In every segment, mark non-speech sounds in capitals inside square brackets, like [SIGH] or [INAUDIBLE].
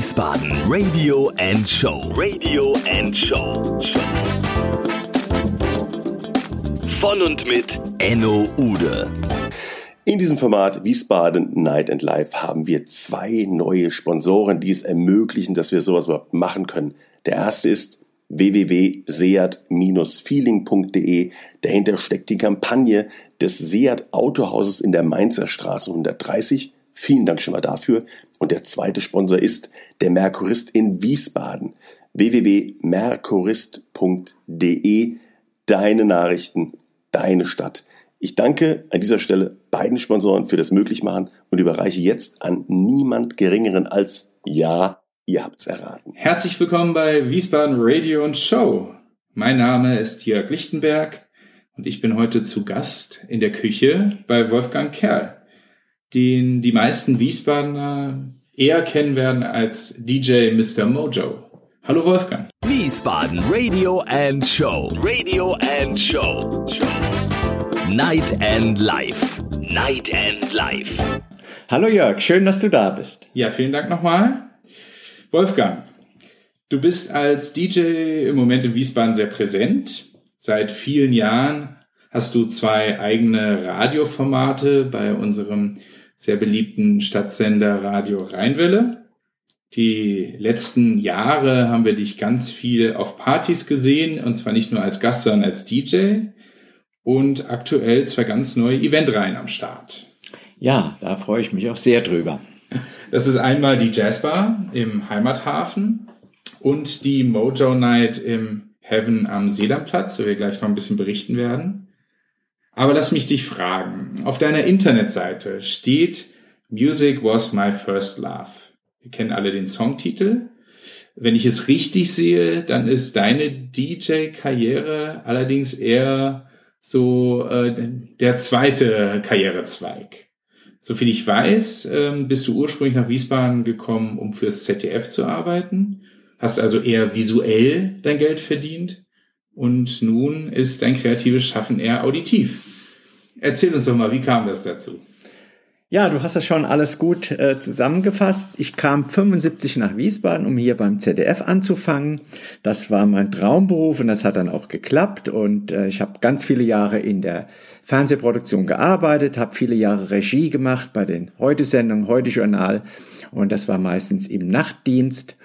Wiesbaden Radio and Show. Radio and Show. Von und mit Enno Ude. In diesem Format Wiesbaden Night and Life haben wir zwei neue Sponsoren, die es ermöglichen, dass wir sowas überhaupt machen können. Der erste ist www.seat-feeling.de. Dahinter steckt die Kampagne des Seat Autohauses in der Mainzer Straße 130. Vielen Dank schon mal dafür. Und der zweite Sponsor ist der Merkurist in Wiesbaden. www.merkurist.de. Deine Nachrichten, deine Stadt. Ich danke an dieser Stelle beiden Sponsoren für das Möglichmachen und überreiche jetzt an niemand Geringeren als Ja, ihr habt's erraten. Herzlich willkommen bei Wiesbaden Radio und Show. Mein Name ist Jörg Lichtenberg und ich bin heute zu Gast in der Küche bei Wolfgang Kerl, den die meisten Wiesbadener eher kennen werden als DJ Mr. Mojo. Hallo Wolfgang. Wiesbaden Radio and Show. Radio and Show. Night and Life. Night and Life. Hallo Jörg, schön, dass du da bist. Ja, vielen Dank nochmal. Wolfgang, du bist als DJ im Moment in Wiesbaden sehr präsent. Seit vielen Jahren hast du zwei eigene Radioformate bei unserem sehr beliebten Stadtsender Radio Rheinwelle. Die letzten Jahre haben wir dich ganz viel auf Partys gesehen, und zwar nicht nur als Gast, sondern als DJ. Und aktuell zwei ganz neue Eventreihen am Start. Ja, da freue ich mich auch sehr drüber. Das ist einmal die Jazzbar im Heimathafen und die Mojo Night im Heaven am Sedamplatz, wo wir gleich noch ein bisschen berichten werden. Aber lass mich dich fragen. Auf deiner Internetseite steht Music was my first love. Wir kennen alle den Songtitel. Wenn ich es richtig sehe, dann ist deine DJ-Karriere allerdings eher so äh, der zweite Karrierezweig. Soviel ich weiß, ähm, bist du ursprünglich nach Wiesbaden gekommen, um fürs ZDF zu arbeiten, hast also eher visuell dein Geld verdient und nun ist dein kreatives Schaffen eher auditiv. Erzähl uns doch mal, wie kam das dazu? Ja, du hast das schon alles gut äh, zusammengefasst. Ich kam 75 nach Wiesbaden, um hier beim ZDF anzufangen. Das war mein Traumberuf und das hat dann auch geklappt. Und äh, ich habe ganz viele Jahre in der Fernsehproduktion gearbeitet, habe viele Jahre Regie gemacht bei den Heute-Sendungen, Heute-Journal. Und das war meistens im Nachtdienst.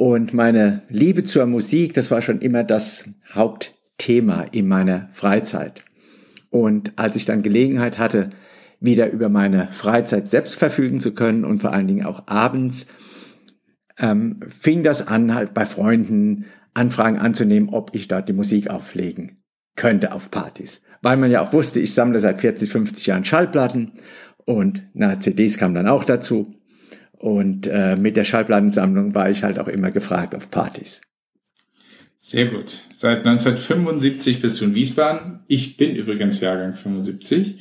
Und meine Liebe zur Musik, das war schon immer das Hauptthema in meiner Freizeit. Und als ich dann Gelegenheit hatte, wieder über meine Freizeit selbst verfügen zu können und vor allen Dingen auch abends, ähm, fing das an, halt bei Freunden Anfragen anzunehmen, ob ich dort die Musik auflegen könnte auf Partys. Weil man ja auch wusste, ich sammle seit 40, 50 Jahren Schallplatten und na, CDs kamen dann auch dazu. Und äh, mit der Schallplattensammlung war ich halt auch immer gefragt auf Partys. Sehr gut. Seit 1975 bist du in Wiesbaden. Ich bin übrigens Jahrgang 75.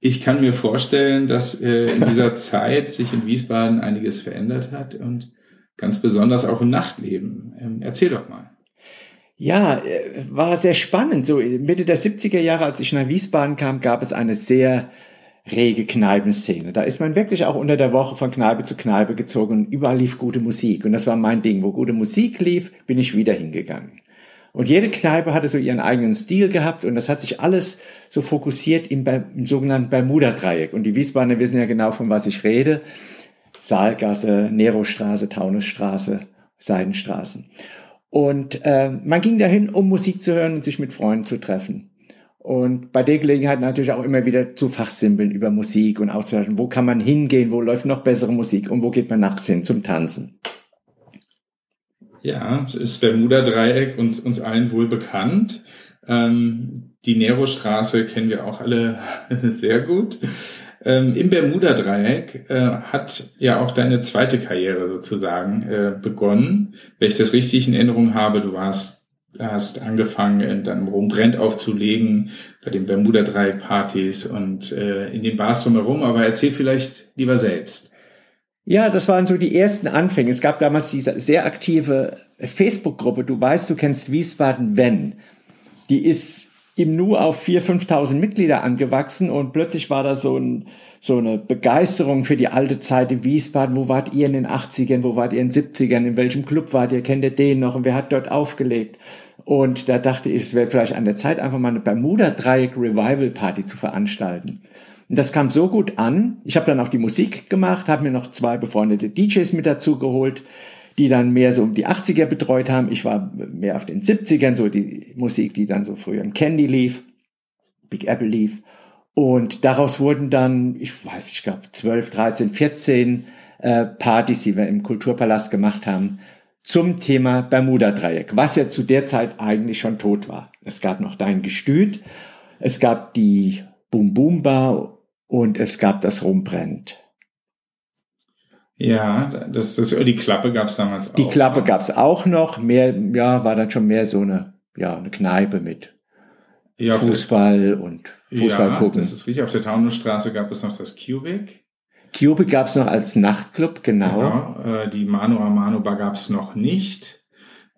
Ich kann mir vorstellen, dass äh, in dieser [LAUGHS] Zeit sich in Wiesbaden einiges verändert hat und ganz besonders auch im Nachtleben. Ähm, erzähl doch mal. Ja, äh, war sehr spannend. So Mitte der 70er Jahre, als ich nach Wiesbaden kam, gab es eine sehr rege Kneipenszene. Da ist man wirklich auch unter der Woche von Kneipe zu Kneipe gezogen und überall lief gute Musik. Und das war mein Ding. Wo gute Musik lief, bin ich wieder hingegangen. Und jede Kneipe hatte so ihren eigenen Stil gehabt und das hat sich alles so fokussiert im, im sogenannten Bermuda-Dreieck. Und die Wiesbadener wissen ja genau, von was ich rede. Saalgasse, Nerostraße, Taunusstraße, Seidenstraßen. Und äh, man ging dahin, um Musik zu hören und sich mit Freunden zu treffen. Und bei der Gelegenheit natürlich auch immer wieder zu fachsimpeln über Musik und auszutauschen. Wo kann man hingehen? Wo läuft noch bessere Musik? Und wo geht man nachts hin zum Tanzen? Ja, das Bermuda-Dreieck uns, uns allen wohl bekannt. Ähm, die Nero-Straße kennen wir auch alle [LAUGHS] sehr gut. Ähm, Im Bermuda-Dreieck äh, hat ja auch deine zweite Karriere sozusagen äh, begonnen. Wenn ich das richtig in Erinnerung habe, du warst, hast angefangen, deinem Rumbrennt aufzulegen, bei den Bermuda-Dreieck-Partys und äh, in den Bars drumherum. Aber erzähl vielleicht lieber selbst. Ja, das waren so die ersten Anfänge. Es gab damals diese sehr aktive Facebook-Gruppe. Du weißt, du kennst Wiesbaden Wenn. Die ist im Nu auf 4.000, 5.000 Mitglieder angewachsen und plötzlich war da so, ein, so eine Begeisterung für die alte Zeit in Wiesbaden. Wo wart ihr in den 80ern? Wo wart ihr in den 70ern? In welchem Club wart ihr? Kennt ihr den noch? Und wer hat dort aufgelegt? Und da dachte ich, es wäre vielleicht an der Zeit, einfach mal eine Bermuda-Dreieck Revival Party zu veranstalten. Und das kam so gut an. Ich habe dann auch die Musik gemacht, habe mir noch zwei befreundete DJs mit dazu geholt, die dann mehr so um die 80er betreut haben. Ich war mehr auf den 70ern, so die Musik, die dann so früher im Candy lief, Big Apple lief. Und daraus wurden dann, ich weiß, ich glaube 12, 13, 14 äh, Partys, die wir im Kulturpalast gemacht haben, zum Thema Bermuda-Dreieck, was ja zu der Zeit eigentlich schon tot war. Es gab noch Dein Gestüt, es gab die Boom Boom Bar und es gab das Rumbrennt. Ja, das, das, die Klappe gab es damals auch. Die Klappe gab es auch noch. Mehr, ja, war dann schon mehr so eine, ja, eine Kneipe mit ja, Fußball und Fußball ja, gucken. Das ist richtig. Auf der Taunusstraße gab es noch das Cubic. Cubic gab es noch als Nachtclub, genau. genau äh, die Mano a Mano Bar gab es noch nicht.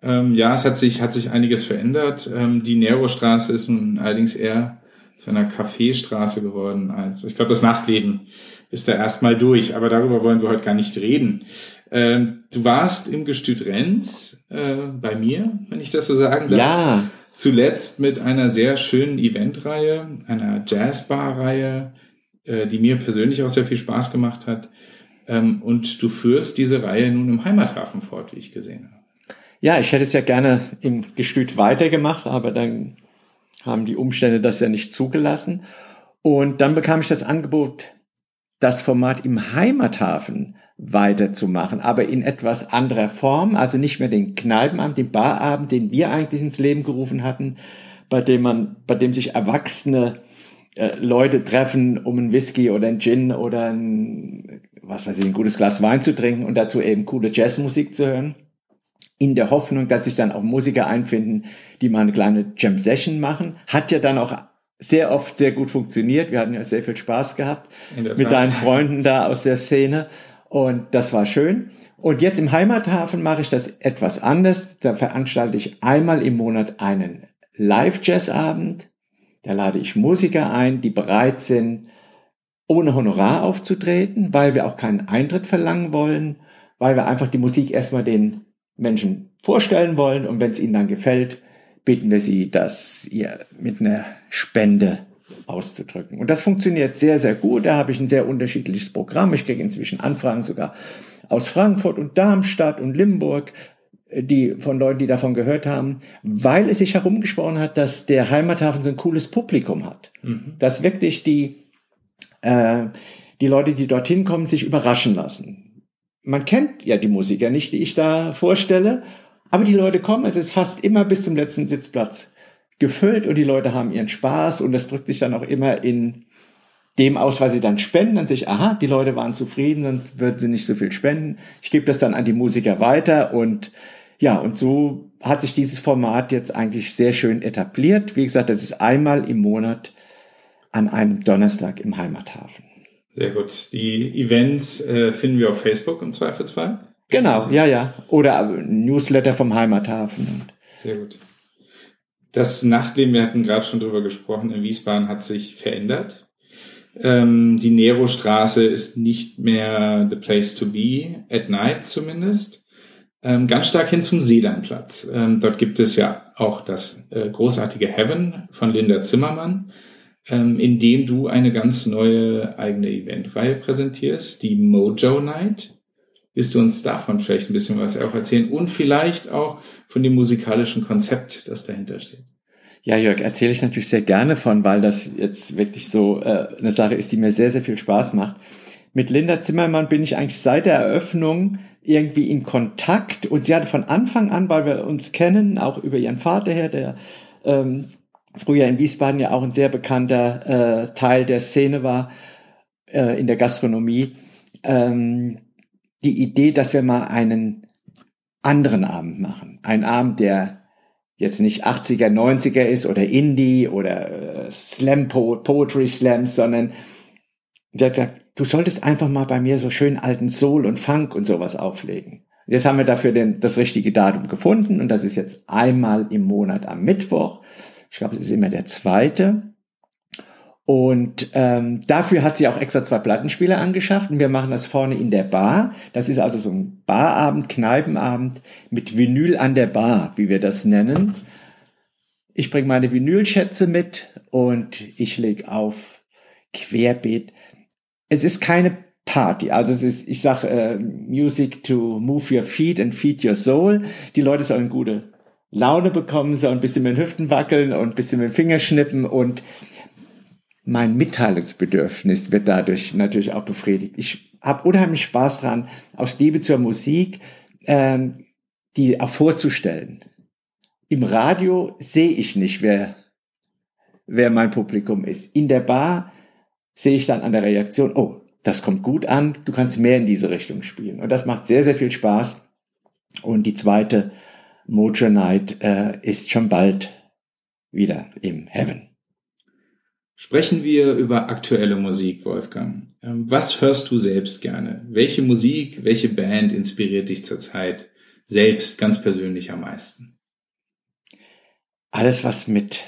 Ähm, ja, es hat sich, hat sich einiges verändert. Ähm, die Nero-Straße ist nun allerdings eher zu einer Kaffeestraße geworden als, ich glaube, das Nachtleben ist da erstmal durch, aber darüber wollen wir heute gar nicht reden. Ähm, du warst im Gestüt Renz äh, bei mir, wenn ich das so sagen darf. Ja. Zuletzt mit einer sehr schönen Eventreihe, einer Jazzbar-Reihe, äh, die mir persönlich auch sehr viel Spaß gemacht hat. Ähm, und du führst diese Reihe nun im Heimathafen fort, wie ich gesehen habe. Ja, ich hätte es ja gerne im Gestüt weitergemacht, aber dann haben die Umstände das ja nicht zugelassen. Und dann bekam ich das Angebot, das Format im Heimathafen weiterzumachen, aber in etwas anderer Form, also nicht mehr den Kneipenabend, den Barabend, den wir eigentlich ins Leben gerufen hatten, bei dem man, bei dem sich erwachsene äh, Leute treffen, um ein Whisky oder ein Gin oder ein, was weiß ich, ein gutes Glas Wein zu trinken und dazu eben coole Jazzmusik zu hören, in der Hoffnung, dass sich dann auch Musiker einfinden, die mal eine kleine Jam Session machen. Hat ja dann auch sehr oft sehr gut funktioniert. Wir hatten ja sehr viel Spaß gehabt mit deinen Freunden da aus der Szene. Und das war schön. Und jetzt im Heimathafen mache ich das etwas anders. Da veranstalte ich einmal im Monat einen Live-Jazz-Abend. Da lade ich Musiker ein, die bereit sind, ohne Honorar aufzutreten, weil wir auch keinen Eintritt verlangen wollen, weil wir einfach die Musik erstmal den Menschen vorstellen wollen. Und wenn es ihnen dann gefällt, bitten wir Sie, das ihr mit einer Spende auszudrücken. Und das funktioniert sehr, sehr gut. Da habe ich ein sehr unterschiedliches Programm. Ich kriege inzwischen Anfragen sogar aus Frankfurt und Darmstadt und Limburg, die von Leuten, die davon gehört haben, weil es sich herumgesprochen hat, dass der Heimathafen so ein cooles Publikum hat. Mhm. Dass wirklich die, äh, die Leute, die dorthin kommen, sich überraschen lassen. Man kennt ja die Musiker nicht, die ich da vorstelle. Aber die Leute kommen, es ist fast immer bis zum letzten Sitzplatz gefüllt und die Leute haben ihren Spaß und das drückt sich dann auch immer in dem aus, was sie dann spenden, dann sehe ich, aha, die Leute waren zufrieden, sonst würden sie nicht so viel spenden. Ich gebe das dann an die Musiker weiter und ja, und so hat sich dieses Format jetzt eigentlich sehr schön etabliert. Wie gesagt, das ist einmal im Monat an einem Donnerstag im Heimathafen. Sehr gut. Die Events äh, finden wir auf Facebook im Zweifelsfall. Genau, ja, ja. Oder Newsletter vom Heimathafen. Sehr gut. Das Nachtleben, wir hatten gerade schon drüber gesprochen, in Wiesbaden hat sich verändert. Ähm, die Nero-Straße ist nicht mehr the place to be, at night zumindest. Ähm, ganz stark hin zum Seelandplatz. Ähm, dort gibt es ja auch das äh, großartige Heaven von Linda Zimmermann, ähm, in dem du eine ganz neue eigene Eventreihe präsentierst, die Mojo Night. Willst du uns davon vielleicht ein bisschen was auch erzählen und vielleicht auch von dem musikalischen Konzept, das dahinter steht? Ja, Jörg, erzähle ich natürlich sehr gerne von, weil das jetzt wirklich so äh, eine Sache ist, die mir sehr, sehr viel Spaß macht. Mit Linda Zimmermann bin ich eigentlich seit der Eröffnung irgendwie in Kontakt und sie hatte von Anfang an, weil wir uns kennen, auch über ihren Vater her, der ähm, früher in Wiesbaden ja auch ein sehr bekannter äh, Teil der Szene war äh, in der Gastronomie. Ähm, die Idee, dass wir mal einen anderen Abend machen. Ein Abend, der jetzt nicht 80er, 90er ist oder Indie oder äh, Slam po Poetry Slams, sondern der sagt, du solltest einfach mal bei mir so schön alten Soul und Funk und sowas auflegen. Jetzt haben wir dafür den, das richtige Datum gefunden und das ist jetzt einmal im Monat am Mittwoch Ich glaube, es ist immer der zweite. Und ähm, dafür hat sie auch extra zwei Plattenspieler angeschafft und wir machen das vorne in der Bar. Das ist also so ein Barabend, Kneipenabend mit Vinyl an der Bar, wie wir das nennen. Ich bringe meine Vinylschätze mit und ich lege auf Querbeet. Es ist keine Party, also es ist, ich sage, äh, Music to move your feet and feed your soul. Die Leute sollen gute Laune bekommen, sollen ein bisschen mit den Hüften wackeln und ein bisschen mit den Fingern schnippen und mein Mitteilungsbedürfnis wird dadurch natürlich auch befriedigt. Ich habe unheimlich Spaß dran, aus Liebe zur Musik ähm, die auch vorzustellen. Im Radio sehe ich nicht, wer, wer mein Publikum ist. In der Bar sehe ich dann an der Reaktion, oh, das kommt gut an, du kannst mehr in diese Richtung spielen. Und das macht sehr, sehr viel Spaß. Und die zweite Mojo Night äh, ist schon bald wieder im Heaven. Sprechen wir über aktuelle Musik, Wolfgang. Ähm, was hörst du selbst gerne? Welche Musik, welche Band inspiriert dich zurzeit selbst ganz persönlich am meisten? Alles, was mit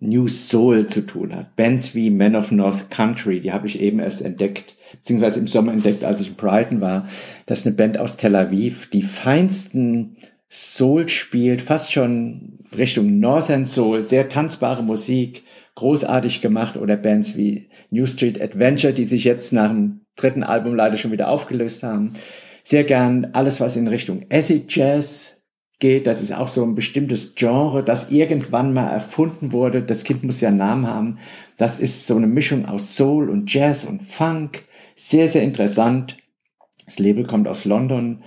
New Soul zu tun hat. Bands wie Men of North Country, die habe ich eben erst entdeckt, beziehungsweise im Sommer entdeckt, als ich in Brighton war. Das ist eine Band aus Tel Aviv, die feinsten Soul spielt, fast schon Richtung Northern Soul, sehr tanzbare Musik großartig gemacht oder Bands wie New Street Adventure, die sich jetzt nach dem dritten Album leider schon wieder aufgelöst haben. Sehr gern alles, was in Richtung Acid Jazz geht. Das ist auch so ein bestimmtes Genre, das irgendwann mal erfunden wurde. Das Kind muss ja einen Namen haben. Das ist so eine Mischung aus Soul und Jazz und Funk. Sehr, sehr interessant. Das Label kommt aus London.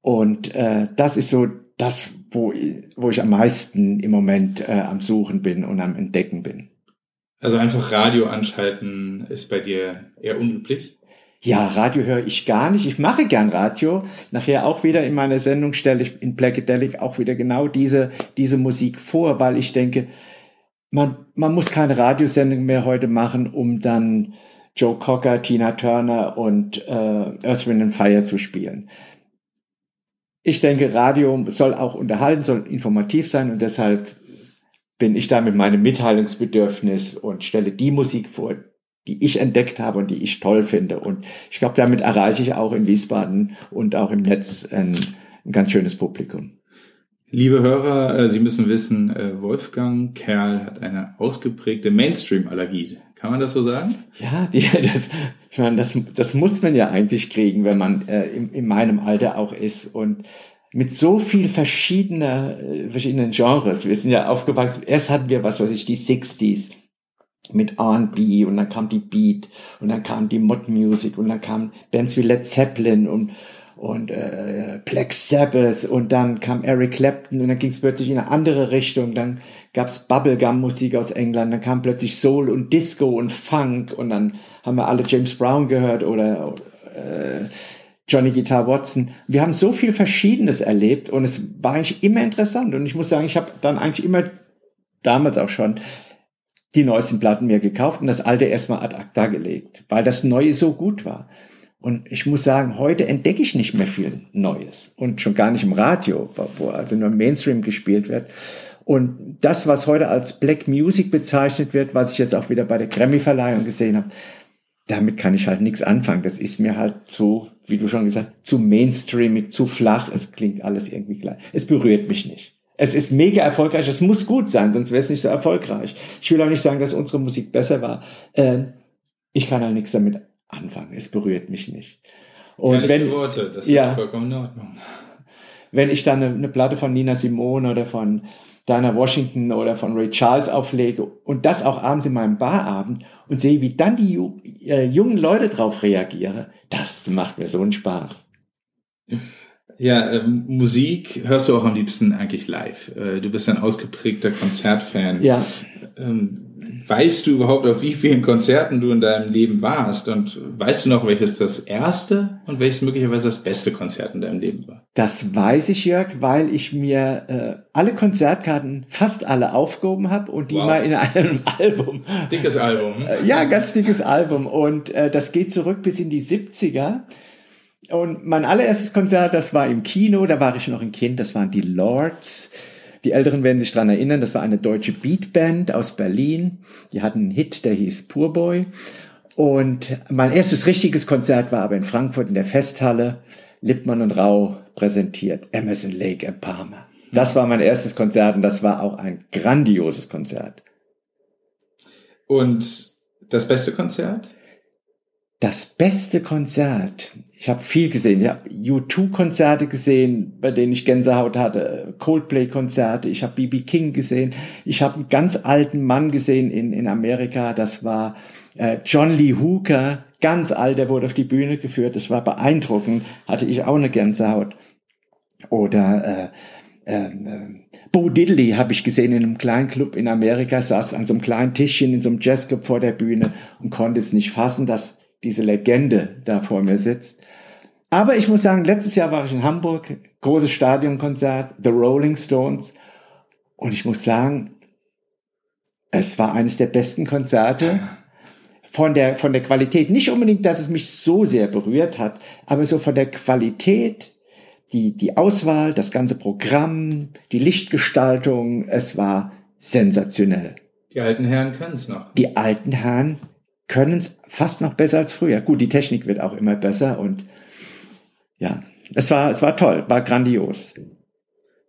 Und äh, das ist so das, wo, wo ich am meisten im Moment äh, am Suchen bin und am Entdecken bin. Also einfach Radio anschalten ist bei dir eher unüblich? Ja, Radio höre ich gar nicht. Ich mache gern Radio. Nachher auch wieder in meiner Sendung stelle ich in Blackadelic auch wieder genau diese, diese Musik vor, weil ich denke, man, man muss keine Radiosendung mehr heute machen, um dann Joe Cocker, Tina Turner und äh, Earth, Wind and Fire zu spielen. Ich denke, Radio soll auch unterhalten, soll informativ sein und deshalb bin ich da mit meinem Mitteilungsbedürfnis und stelle die Musik vor, die ich entdeckt habe und die ich toll finde. Und ich glaube, damit erreiche ich auch in Wiesbaden und auch im Netz ein, ein ganz schönes Publikum. Liebe Hörer, äh, Sie müssen wissen, äh, Wolfgang Kerl hat eine ausgeprägte Mainstream-Allergie. Kann man das so sagen? Ja, die, [LAUGHS] das, ich meine, das, das muss man ja eigentlich kriegen, wenn man äh, in, in meinem Alter auch ist. Und mit so viel verschiedener, äh, verschiedenen Genres. Wir sind ja aufgewachsen. Erst hatten wir, was weiß ich, die 60s mit R&B und dann kam die Beat und dann kam die Mod Music und dann kam Bands wie Led Zeppelin und und äh, Black Sabbath und dann kam Eric Clapton und dann ging es plötzlich in eine andere Richtung. Dann gab's Bubblegum-Musik aus England, dann kam plötzlich Soul und Disco und Funk und dann haben wir alle James Brown gehört oder äh, Johnny Guitar Watson. Wir haben so viel Verschiedenes erlebt und es war eigentlich immer interessant. Und ich muss sagen, ich habe dann eigentlich immer damals auch schon die neuesten Platten mir gekauft und das alte erstmal ad acta gelegt, weil das Neue so gut war. Und ich muss sagen, heute entdecke ich nicht mehr viel Neues und schon gar nicht im Radio, wo also nur Mainstream gespielt wird. Und das, was heute als Black Music bezeichnet wird, was ich jetzt auch wieder bei der Grammy-Verleihung gesehen habe, damit kann ich halt nichts anfangen. Das ist mir halt zu, wie du schon gesagt, zu mainstreamig, zu flach. Es klingt alles irgendwie gleich. Es berührt mich nicht. Es ist mega erfolgreich. Es muss gut sein, sonst wäre es nicht so erfolgreich. Ich will auch nicht sagen, dass unsere Musik besser war. Äh, ich kann halt nichts damit anfangen. Es berührt mich nicht. Und wenn, Worte, das ja, ist vollkommen in Ordnung. Wenn ich dann eine, eine Platte von Nina Simone oder von Diana Washington oder von Ray Charles auflege und das auch abends in meinem Barabend und sehe, wie dann die äh, jungen Leute drauf reagieren, das macht mir so einen Spaß. Ja, ähm, Musik hörst du auch am liebsten eigentlich live. Äh, du bist ein ausgeprägter Konzertfan. Ja. Ähm, weißt du überhaupt, auf wie vielen Konzerten du in deinem Leben warst? Und weißt du noch, welches das erste und welches möglicherweise das beste Konzert in deinem Leben war? Das weiß ich, Jörg, weil ich mir äh, alle Konzertkarten, fast alle aufgehoben habe und die wow. mal in einem [LAUGHS] Album. Dickes Album. Äh, ja, ganz dickes Album. Und äh, das geht zurück bis in die 70er. Und mein allererstes Konzert, das war im Kino, da war ich noch ein Kind, das waren die Lords Die Älteren werden sich dran erinnern, das war eine deutsche Beatband aus Berlin. Die hatten einen Hit, der hieß Poorboy. Und mein erstes richtiges Konzert war aber in Frankfurt in der Festhalle. Lippmann und Rau präsentiert. Emerson, Lake and Palmer. Das war mein erstes Konzert und das war auch ein grandioses Konzert. Und das beste Konzert? Das beste Konzert. Ich habe viel gesehen. Ich habe U2-Konzerte gesehen, bei denen ich Gänsehaut hatte. Coldplay-Konzerte. Ich habe BB King gesehen. Ich habe einen ganz alten Mann gesehen in, in Amerika. Das war äh, John Lee Hooker. Ganz alt. Der wurde auf die Bühne geführt. Das war beeindruckend. Hatte ich auch eine Gänsehaut. Oder äh, ähm, äh, Bo Diddley habe ich gesehen in einem kleinen Club in Amerika, saß an so einem kleinen Tischchen in so einem Jazzclub vor der Bühne und konnte es nicht fassen, dass diese Legende da vor mir sitzt. Aber ich muss sagen, letztes Jahr war ich in Hamburg, großes Stadionkonzert, The Rolling Stones. Und ich muss sagen, es war eines der besten Konzerte von der, von der Qualität. Nicht unbedingt, dass es mich so sehr berührt hat, aber so von der Qualität, die, die Auswahl, das ganze Programm, die Lichtgestaltung, es war sensationell. Die alten Herren können es noch. Die alten Herren können es fast noch besser als früher. Gut, die Technik wird auch immer besser und ja, es war, es war toll, war grandios.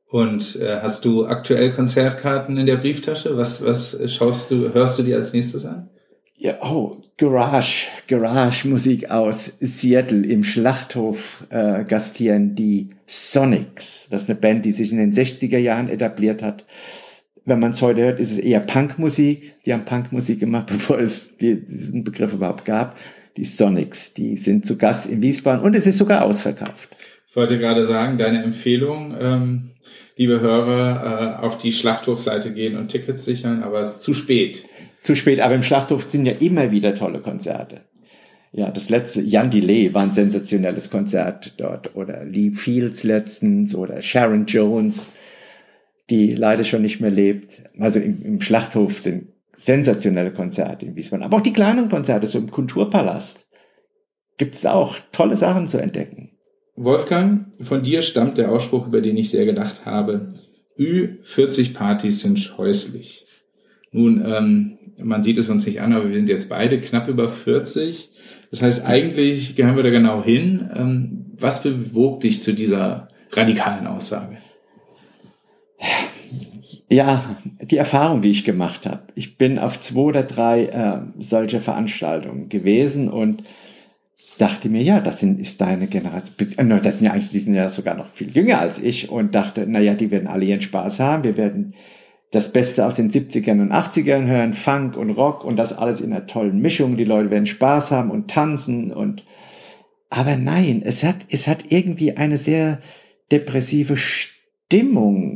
Und äh, hast du aktuell Konzertkarten in der Brieftasche? Was, was schaust du, hörst du dir als nächstes an? Ja, oh, Garage, Garage-Musik aus Seattle im Schlachthof äh, gastieren die Sonics. Das ist eine Band, die sich in den 60er Jahren etabliert hat wenn man es heute hört, ist es eher Punkmusik. Die haben Punkmusik gemacht, [LAUGHS] bevor es diesen Begriff überhaupt gab. Die Sonics, die sind zu Gast in Wiesbaden und es ist sogar ausverkauft. Ich wollte gerade sagen, deine Empfehlung, ähm, liebe Hörer, äh, auf die Schlachthofseite gehen und Tickets sichern, aber es ist zu spät. Zu spät, aber im Schlachthof sind ja immer wieder tolle Konzerte. Ja, das letzte, Jan Delay war ein sensationelles Konzert dort oder Lee Fields letztens oder Sharon Jones die leider schon nicht mehr lebt. Also im, im Schlachthof sind sensationelle Konzerte in Wiesbaden. Aber auch die kleinen Konzerte, so im Kulturpalast, gibt es auch tolle Sachen zu entdecken. Wolfgang, von dir stammt der Ausspruch, über den ich sehr gedacht habe. Ü40-Partys sind scheußlich. Nun, ähm, man sieht es uns nicht an, aber wir sind jetzt beide knapp über 40. Das heißt, eigentlich gehören wir da genau hin. Ähm, was bewog dich zu dieser radikalen Aussage? Ja, die Erfahrung, die ich gemacht habe. Ich bin auf zwei oder drei äh, solche Veranstaltungen gewesen und dachte mir, ja, das sind, ist deine Generation, äh, das sind ja eigentlich, die sind ja sogar noch viel jünger als ich und dachte, naja, die werden alle ihren Spaß haben, wir werden das Beste aus den 70ern und 80ern hören, Funk und Rock und das alles in einer tollen Mischung, die Leute werden Spaß haben und tanzen und, aber nein, es hat, es hat irgendwie eine sehr depressive Stimmung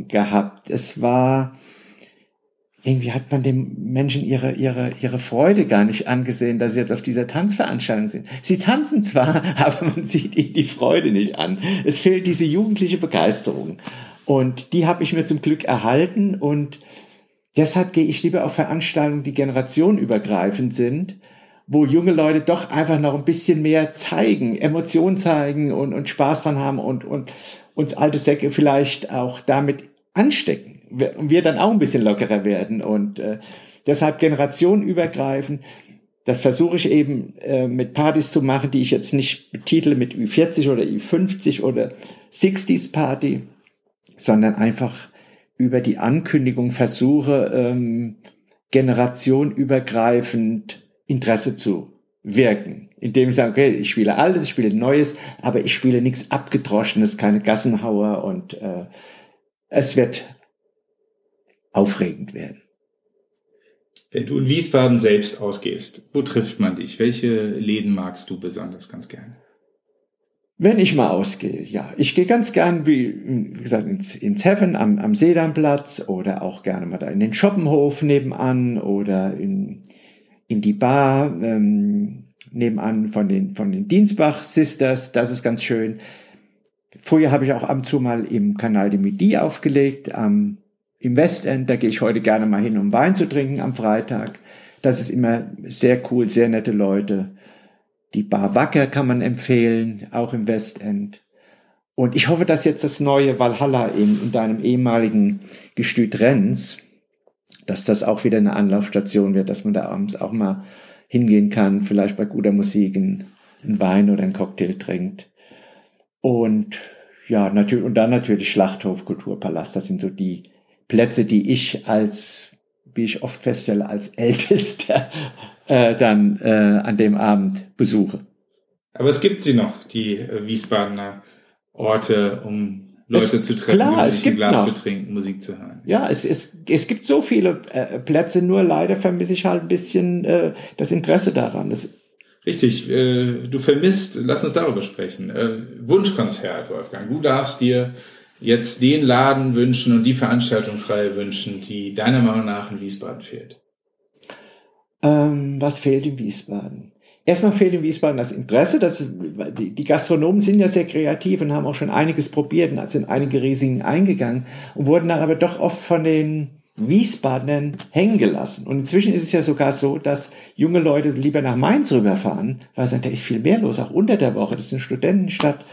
gehabt. Es war, irgendwie hat man dem Menschen ihre, ihre, ihre Freude gar nicht angesehen, dass sie jetzt auf dieser Tanzveranstaltung sind. Sie tanzen zwar, [LAUGHS] aber man sieht ihnen die Freude nicht an. Es fehlt diese jugendliche Begeisterung. Und die habe ich mir zum Glück erhalten und deshalb gehe ich lieber auf Veranstaltungen, die generationenübergreifend sind, wo junge Leute doch einfach noch ein bisschen mehr zeigen, Emotionen zeigen und, und Spaß dran haben und, und, uns alte Säcke vielleicht auch damit anstecken und wir dann auch ein bisschen lockerer werden und äh, deshalb generationenübergreifend. Das versuche ich eben äh, mit Partys zu machen, die ich jetzt nicht betitle mit Ü40 oder Ü50 oder 60s Party, sondern einfach über die Ankündigung versuche, ähm, generationenübergreifend Interesse zu wirken indem ich sage, okay, ich spiele Altes, ich spiele Neues, aber ich spiele nichts Abgedroschenes, keine Gassenhauer und äh, es wird aufregend werden. Wenn du in Wiesbaden selbst ausgehst, wo trifft man dich? Welche Läden magst du besonders ganz gerne? Wenn ich mal ausgehe, ja. Ich gehe ganz gern, wie, wie gesagt, ins, ins Heaven am, am Sedanplatz oder auch gerne mal da in den Schoppenhof nebenan oder in, in die Bar. Ähm, nebenan von den, von den Dienstbach Sisters. Das ist ganz schön. Vorher habe ich auch ab und zu mal im Kanal de Midi aufgelegt, am, im Westend. Da gehe ich heute gerne mal hin, um Wein zu trinken am Freitag. Das ist immer sehr cool, sehr nette Leute. Die Bar Wacker kann man empfehlen, auch im Westend. Und ich hoffe, dass jetzt das neue Valhalla in, in deinem ehemaligen Gestüt Renz, dass das auch wieder eine Anlaufstation wird, dass man da abends auch mal hingehen kann, vielleicht bei guter Musik einen, Wein oder einen Cocktail trinkt. Und ja, natürlich, und dann natürlich Schlachthof, Kulturpalast. Das sind so die Plätze, die ich als, wie ich oft feststelle, als [LAUGHS] Ältester äh, dann äh, an dem Abend besuche. Aber es gibt sie noch, die äh, Wiesbadener Orte, um Leute Es- zu treffen, klar, es sich ein gibt Glas noch. zu trinken, Musik zu hören. Ja, es, es, es gibt so viele äh, Plätze, nur leider vermisse ich halt ein bisschen äh, das Interesse daran. Das, Richtig, äh, du vermisst, lass uns darüber sprechen. Äh, Wunschkonzert, Wolfgang. Du darfst dir jetzt den Laden wünschen und die Veranstaltungsreihe wünschen, die deiner Meinung nach in Wiesbaden fehlt. ähm, was fehlt in Wiesbaden? Erstmal fehlt in Wiesbaden das Interesse. Das, die, die Gastronomen sind ja sehr kreativ und haben auch schon einiges probiert und sind einige Risiken eingegangen und wurden dann aber doch oft von den Wiesbadenern hängen gelassen. Und inzwischen ist es ja sogar so, dass junge Leute lieber nach Mainz rüberfahren, weil da ist viel mehr los, auch unter der Woche. Das ist eine Studentenstadt.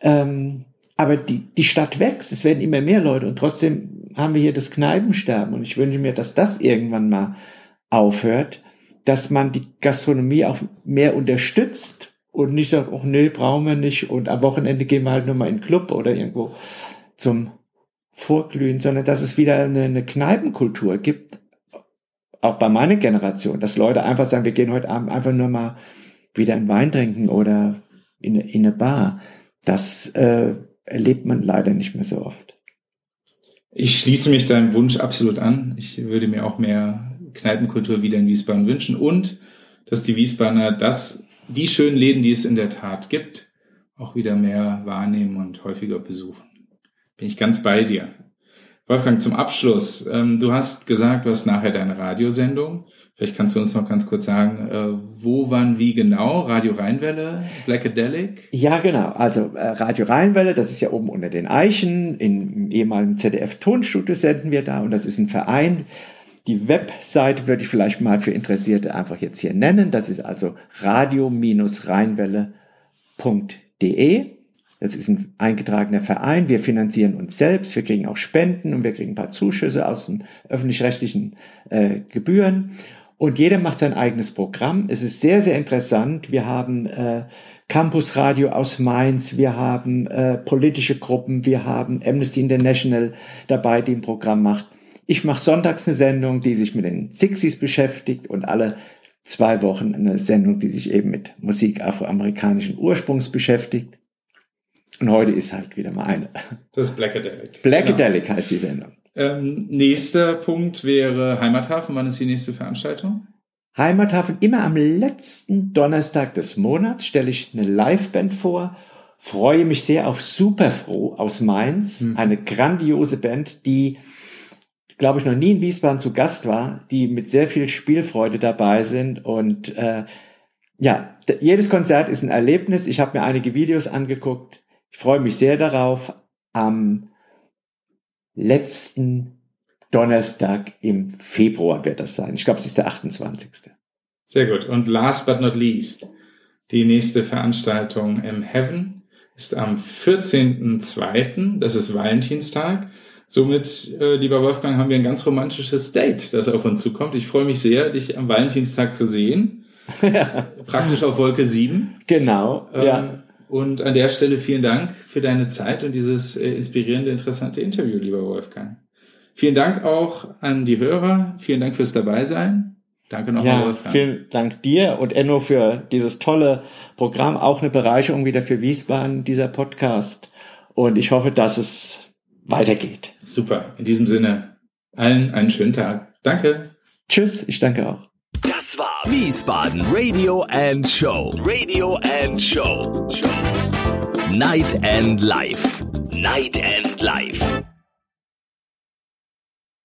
Ähm, aber die, die Stadt wächst, es werden immer mehr Leute und trotzdem haben wir hier das Kneipensterben. Und ich wünsche mir, dass das irgendwann mal aufhört, dass man die Gastronomie auch mehr unterstützt und nicht sagt, oh nee, brauchen wir nicht und am Wochenende gehen wir halt nur mal in den Club oder irgendwo zum Vorglühen, sondern dass es wieder eine, eine Kneipenkultur gibt, auch bei meiner Generation, dass Leute einfach sagen, wir gehen heute Abend einfach nur mal wieder einen Wein trinken oder in, eine- in eine Bar. Das äh, erlebt man leider nicht mehr so oft. Ich schließe mich deinem Wunsch absolut an. Ich würde mir auch mehr Kneipenkultur wieder in Wiesbaden wünschen und dass die Wiesbadener das, die schönen Läden, die es in der Tat gibt, auch wieder mehr wahrnehmen und häufiger besuchen. Bin ich ganz bei dir. Wolfgang, zum Abschluss. Ähm, du hast gesagt, du hast nachher deine Radiosendung. Vielleicht kannst du uns noch ganz kurz sagen, äh, wo, wann, wie genau? Radio Rheinwelle, Blackadelic? Ja, genau. Also äh, Radio Rheinwelle, das ist ja oben unter den Eichen. Im ehemaligen ZDF-Tonstudio senden wir da und das ist ein Verein. Die Webseite würde ich vielleicht mal für Interessierte einfach jetzt hier nennen. Das ist also radio-rheinwelle.de. Das ist ein eingetragener Verein. Wir finanzieren uns selbst. Wir kriegen auch Spenden und wir kriegen ein paar Zuschüsse aus den öffentlich-rechtlichen äh, Gebühren. Und jeder macht sein eigenes Programm. Es ist sehr, sehr interessant. Wir haben äh, Campus Radio aus Mainz, wir haben äh, politische Gruppen, wir haben Amnesty International dabei, die ein Programm macht. Ich mache sonntags eine Sendung, die sich mit den Sixies beschäftigt und alle zwei Wochen eine Sendung, die sich eben mit Musik afroamerikanischen Ursprungs beschäftigt. Und heute ist halt wieder mal eine. Das ist Blackadelic. Blackadelic heißt die Sendung. Ähm, nächster Punkt wäre Heimathafen. Wann ist die nächste Veranstaltung? Heimathafen immer am letzten Donnerstag des Monats stelle ich eine Liveband vor. Freue mich sehr auf Superfroh aus Mainz, Mhm. eine grandiose Band, die glaube ich noch nie in Wiesbaden zu Gast war, die mit sehr viel Spielfreude dabei sind und äh, ja, jedes Konzert ist ein Erlebnis. Ich habe mir einige Videos angeguckt. Ich freue mich sehr darauf. Am letzten Donnerstag im Februar wird das sein. Ich glaube, es ist der 28. Sehr gut. Und last but not least, die nächste Veranstaltung im Heaven ist am 14.02., das ist Valentinstag. Somit, äh, lieber Wolfgang, haben wir ein ganz romantisches Date, das auf uns zukommt. Ich freue mich sehr, dich am Valentinstag zu sehen. [LAUGHS] Praktisch auf Wolke 7. Genau, Ähm, ja. Und an der Stelle vielen Dank für deine Zeit und dieses äh, inspirierende, interessante Interview, lieber Wolfgang. Vielen Dank auch an die Hörer. Vielen Dank fürs Dabeisein. Danke nochmal, Ja, Wolfgang. vielen Dank dir und Enno für dieses tolle Programm. Auch eine Bereicherung wieder für Wiesbaden, dieser Podcast. Und ich hoffe, dass es weitergeht. Super. In diesem Sinne, allen einen schönen Tag. Danke. Tschüss, ich danke auch. Das war Wiesbaden Radio and Show. Radio and Show. Night and Life. Night and Life.